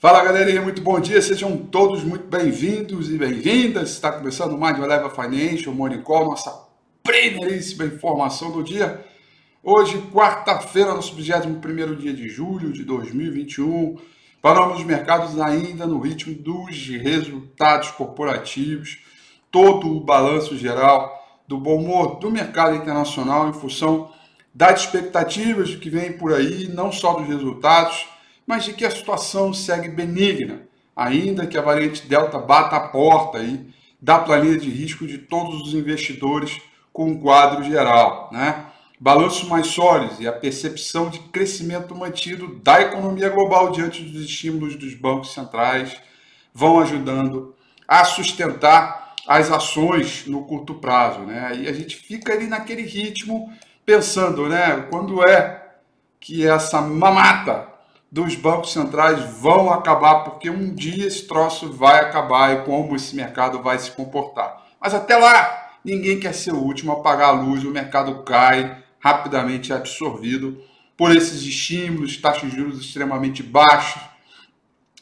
Fala galerinha, muito bom dia, sejam todos muito bem-vindos e bem-vindas. Está começando mais uma Leva Financial Morning Call, nossa primeiríssima informação do dia. Hoje, quarta-feira, nosso 21 dia de julho de 2021. Paramos os mercados ainda no ritmo dos resultados corporativos, todo o balanço geral do bom humor do mercado internacional em função das expectativas que vem por aí, não só dos resultados mas de que a situação segue benigna, ainda que a variante Delta bata a porta aí da planilha de risco de todos os investidores com um quadro geral, né? Balanços mais sólidos e a percepção de crescimento mantido da economia global diante dos estímulos dos bancos centrais vão ajudando a sustentar as ações no curto prazo, né? E a gente fica ali naquele ritmo pensando, né? Quando é que essa mamata dos bancos centrais vão acabar, porque um dia esse troço vai acabar e como esse mercado vai se comportar. Mas até lá, ninguém quer ser o último a apagar a luz, o mercado cai, rapidamente é absorvido por esses estímulos, taxas de juros extremamente baixas,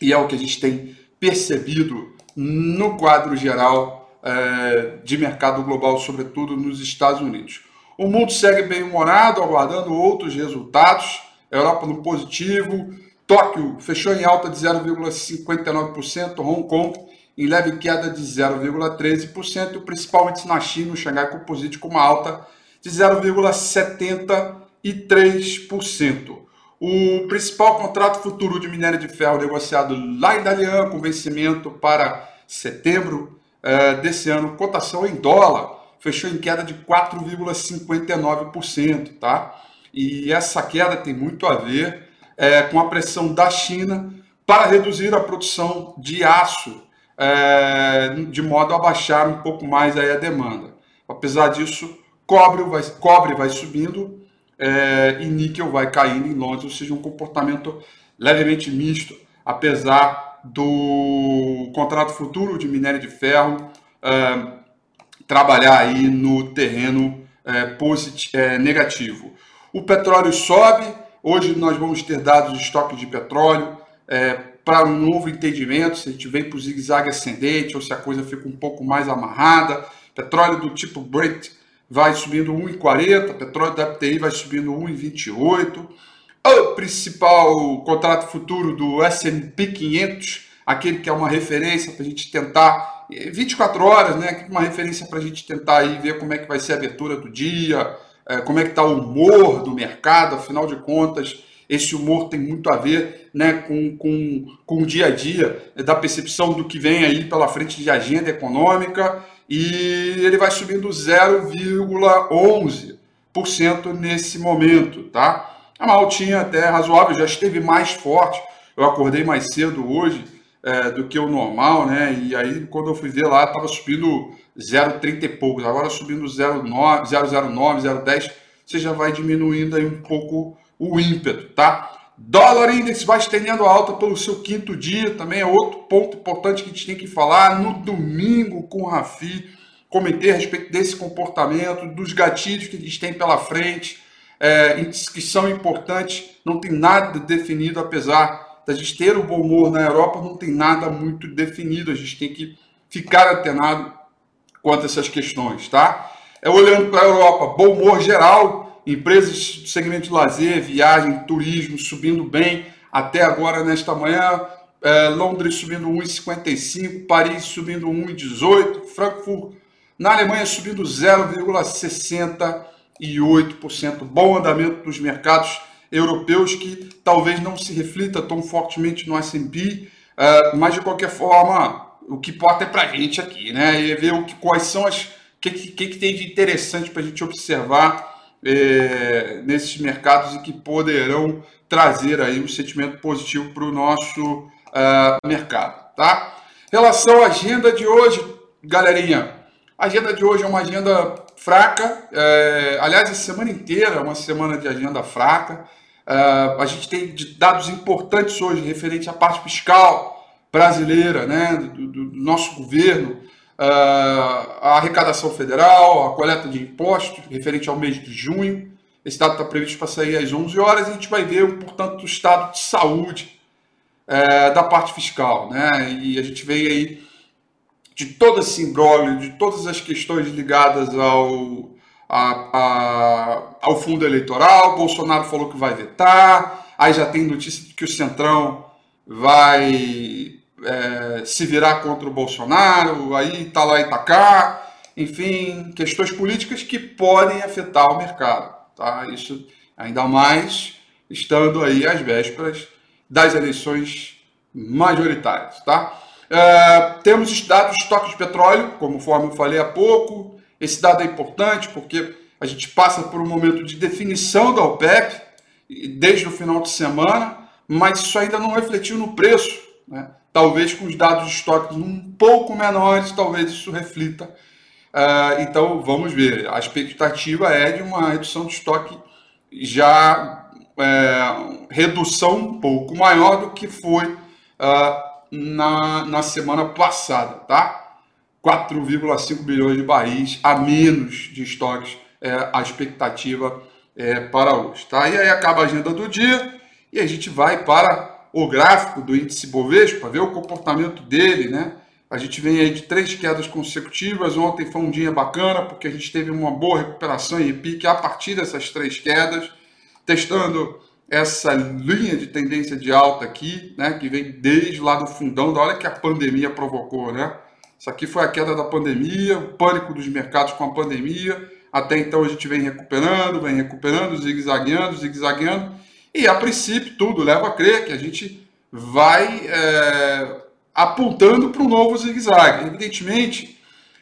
e é o que a gente tem percebido no quadro geral é, de mercado global, sobretudo nos Estados Unidos. O mundo segue bem humorado, aguardando outros resultados Europa no positivo, Tóquio fechou em alta de 0,59%, Hong Kong em leve queda de 0,13%, principalmente na China, o Xangai Composite com uma alta de 0,73%. O principal contrato futuro de minério de ferro negociado lá em Dalian, com vencimento para setembro eh, desse ano, cotação em dólar, fechou em queda de 4,59%, tá? E essa queda tem muito a ver é, com a pressão da China para reduzir a produção de aço, é, de modo a baixar um pouco mais aí a demanda. Apesar disso, cobre vai, cobre vai subindo é, e níquel vai caindo em Londres, ou seja, um comportamento levemente misto, apesar do contrato futuro de minério de ferro é, trabalhar aí no terreno é, posit, é, negativo. O petróleo sobe, hoje nós vamos ter dados de estoque de petróleo é, para um novo entendimento, se a gente vem para o zigue-zague ascendente ou se a coisa fica um pouco mais amarrada. Petróleo do tipo Brent vai subindo 1,40, petróleo da FTI vai subindo 1,28. O principal contrato futuro do S&P 500, aquele que é uma referência para a gente tentar 24 horas, né? Uma referência para a gente tentar aí ver como é que vai ser a abertura do dia, é, como é que está o humor do mercado, afinal de contas, esse humor tem muito a ver né, com, com, com o dia a dia, da percepção do que vem aí pela frente de agenda econômica, e ele vai subindo 0,11% nesse momento, tá? É uma altinha até razoável, já esteve mais forte, eu acordei mais cedo hoje é, do que o normal, né? E aí, quando eu fui ver lá, estava subindo 0,30 e poucos, agora subindo 0,09, 0,09, 0,10, você já vai diminuindo aí um pouco o ímpeto, tá? Dólar índice vai estendendo a alta pelo seu quinto dia, também é outro ponto importante que a gente tem que falar. No domingo, com o Rafi, comentei a respeito desse comportamento, dos gatilhos que a gente tem pela frente, é, que são importantes, não tem nada definido, apesar da gente ter o bom humor na Europa, não tem nada muito definido, a gente tem que ficar antenado quanto a essas questões, tá? É olhando para a Europa, bom humor geral Empresas do segmento de lazer, viagem, turismo subindo bem até agora nesta manhã. É, Londres subindo 1,55, Paris subindo 1,18, Frankfurt na Alemanha subindo 0,68%. Bom andamento dos mercados europeus que talvez não se reflita tão fortemente no S&P, uh, mas de qualquer forma o que importa é para a gente aqui, né? E ver o que, quais são as o que, que, que, tem de interessante para a gente observar é, nesses mercados e que poderão trazer aí um sentimento positivo para o nosso uh, mercado, tá? Relação à agenda de hoje, galerinha, a agenda de hoje é uma agenda fraca, é, aliás, a semana inteira é uma semana de agenda fraca. É, a gente tem dados importantes hoje referente à parte fiscal brasileira, né, do, do nosso governo, é, a arrecadação federal, a coleta de impostos referente ao mês de junho. Esse dado está previsto para sair às 11 horas e a gente vai ver, portanto, o estado de saúde é, da parte fiscal. Né? E a gente vem aí de todo esse imbróglio, de todas as questões ligadas ao, a, a, ao fundo eleitoral. Bolsonaro falou que vai vetar, aí já tem notícia de que o Centrão vai é, se virar contra o Bolsonaro, aí tá lá e tá cá. Enfim, questões políticas que podem afetar o mercado. Tá? Isso ainda mais estando aí às vésperas das eleições majoritárias. Tá? Uh, temos dados de estoque de petróleo, conforme eu falei há pouco. Esse dado é importante porque a gente passa por um momento de definição da OPEP desde o final de semana, mas isso ainda não refletiu no preço. Né? Talvez com os dados de estoque um pouco menores, talvez isso reflita. Uh, então vamos ver. A expectativa é de uma redução de estoque já é, redução um pouco maior do que foi uh, na, na semana passada, tá? 4,5 bilhões de barris a menos de estoques é, a expectativa é, para hoje, tá? E aí acaba a agenda do dia e a gente vai para o gráfico do índice Bovespa, ver o comportamento dele, né? A gente vem aí de três quedas consecutivas. Ontem foi um dia bacana, porque a gente teve uma boa recuperação em pique a partir dessas três quedas, testando essa linha de tendência de alta aqui, né, que vem desde lá do fundão, da hora que a pandemia provocou, né? Isso aqui foi a queda da pandemia, o pânico dos mercados com a pandemia. Até então a gente vem recuperando, vem recuperando, zigue-zagueando, zigue-zagueando. E a princípio tudo leva a crer que a gente vai é, apontando para um novo zigue-zague. Evidentemente,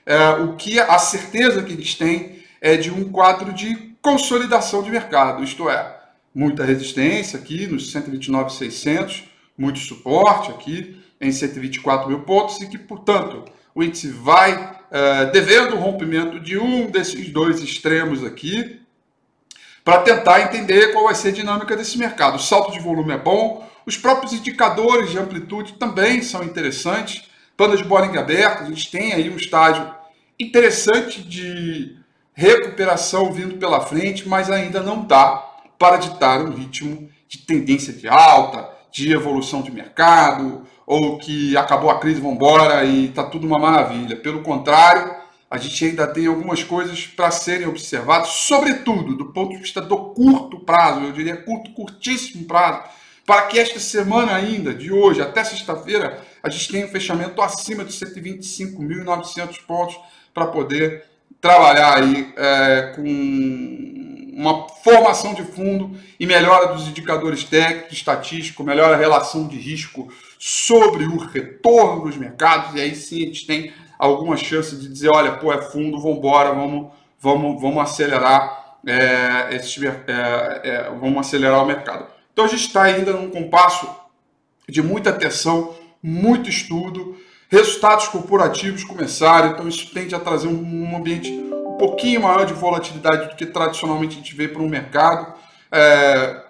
é, o que a certeza que eles têm é de um quadro de consolidação de mercado, isto é, muita resistência aqui nos 129,600, muito suporte aqui em 124 mil pontos e que, portanto, o índice vai uh, devendo o rompimento de um desses dois extremos aqui para tentar entender qual vai ser a dinâmica desse mercado. O salto de volume é bom, os próprios indicadores de amplitude também são interessantes. Banda de Bollinger aberta, a gente tem aí um estágio interessante de recuperação vindo pela frente, mas ainda não dá para ditar um ritmo de tendência de alta, de evolução de mercado, ou que acabou a crise, vamos embora e está tudo uma maravilha. Pelo contrário, a gente ainda tem algumas coisas para serem observadas, sobretudo do ponto de vista do curto prazo, eu diria curto, curtíssimo prazo, para que esta semana ainda, de hoje até sexta-feira, a gente tenha um fechamento acima de 125.900 pontos para poder trabalhar aí é, com uma formação de fundo e melhora dos indicadores técnicos, estatísticos, melhora a relação de risco sobre o retorno dos mercados, e aí sim a gente tem alguma chance de dizer, olha, pô, é fundo, vamos embora, vamos, vamos, vamos acelerar é, é, é, vamos acelerar o mercado. Então a gente está ainda num compasso de muita atenção, muito estudo, resultados corporativos começaram, então isso tende a trazer um, um ambiente pouquinho maior de volatilidade do que tradicionalmente a gente vê para um mercado, é,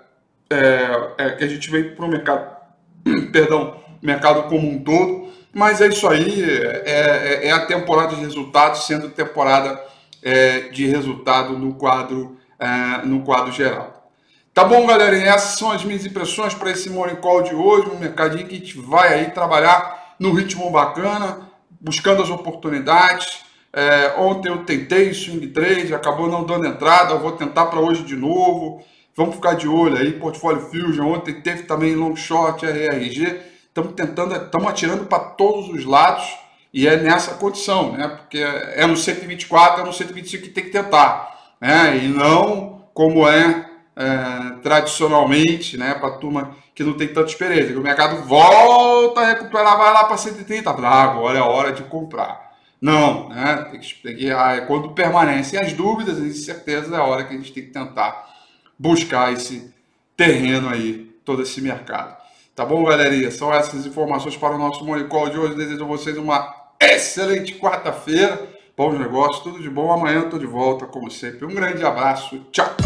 é, é, que a gente vê para o mercado, perdão, mercado como um todo. Mas é isso aí, é, é, é a temporada de resultados sendo temporada é, de resultado no quadro, é, no quadro geral. Tá bom, galera? essas são as minhas impressões para esse Morning Call de hoje, um mercadinho que a gente vai aí trabalhar no ritmo bacana, buscando as oportunidades, É, ontem eu tentei swing trade, acabou não dando entrada, eu vou tentar para hoje de novo. Vamos ficar de olho aí, portfólio Fusion. Ontem teve também long short, RRG. Estamos tentando, estamos atirando para todos os lados e é nessa condição, né? Porque é no 124, é no 125 que tem que tentar, né? E não como é, é tradicionalmente, né? Para turma que não tem tanta experiência. O mercado volta a recuperar, vai lá para 130, ah, agora é hora de comprar. Não, né? Tem que, tem que, ah, quando permanecem as dúvidas, a certeza é a hora que a gente tem que tentar buscar esse terreno aí, todo esse mercado. Tá bom, galerinha? São essas informações para o nosso Morning Call de hoje. Desejo a vocês uma excelente quarta-feira. Bons negócios, tudo de bom. Amanhã eu tô de volta, como sempre. Um grande abraço. Tchau!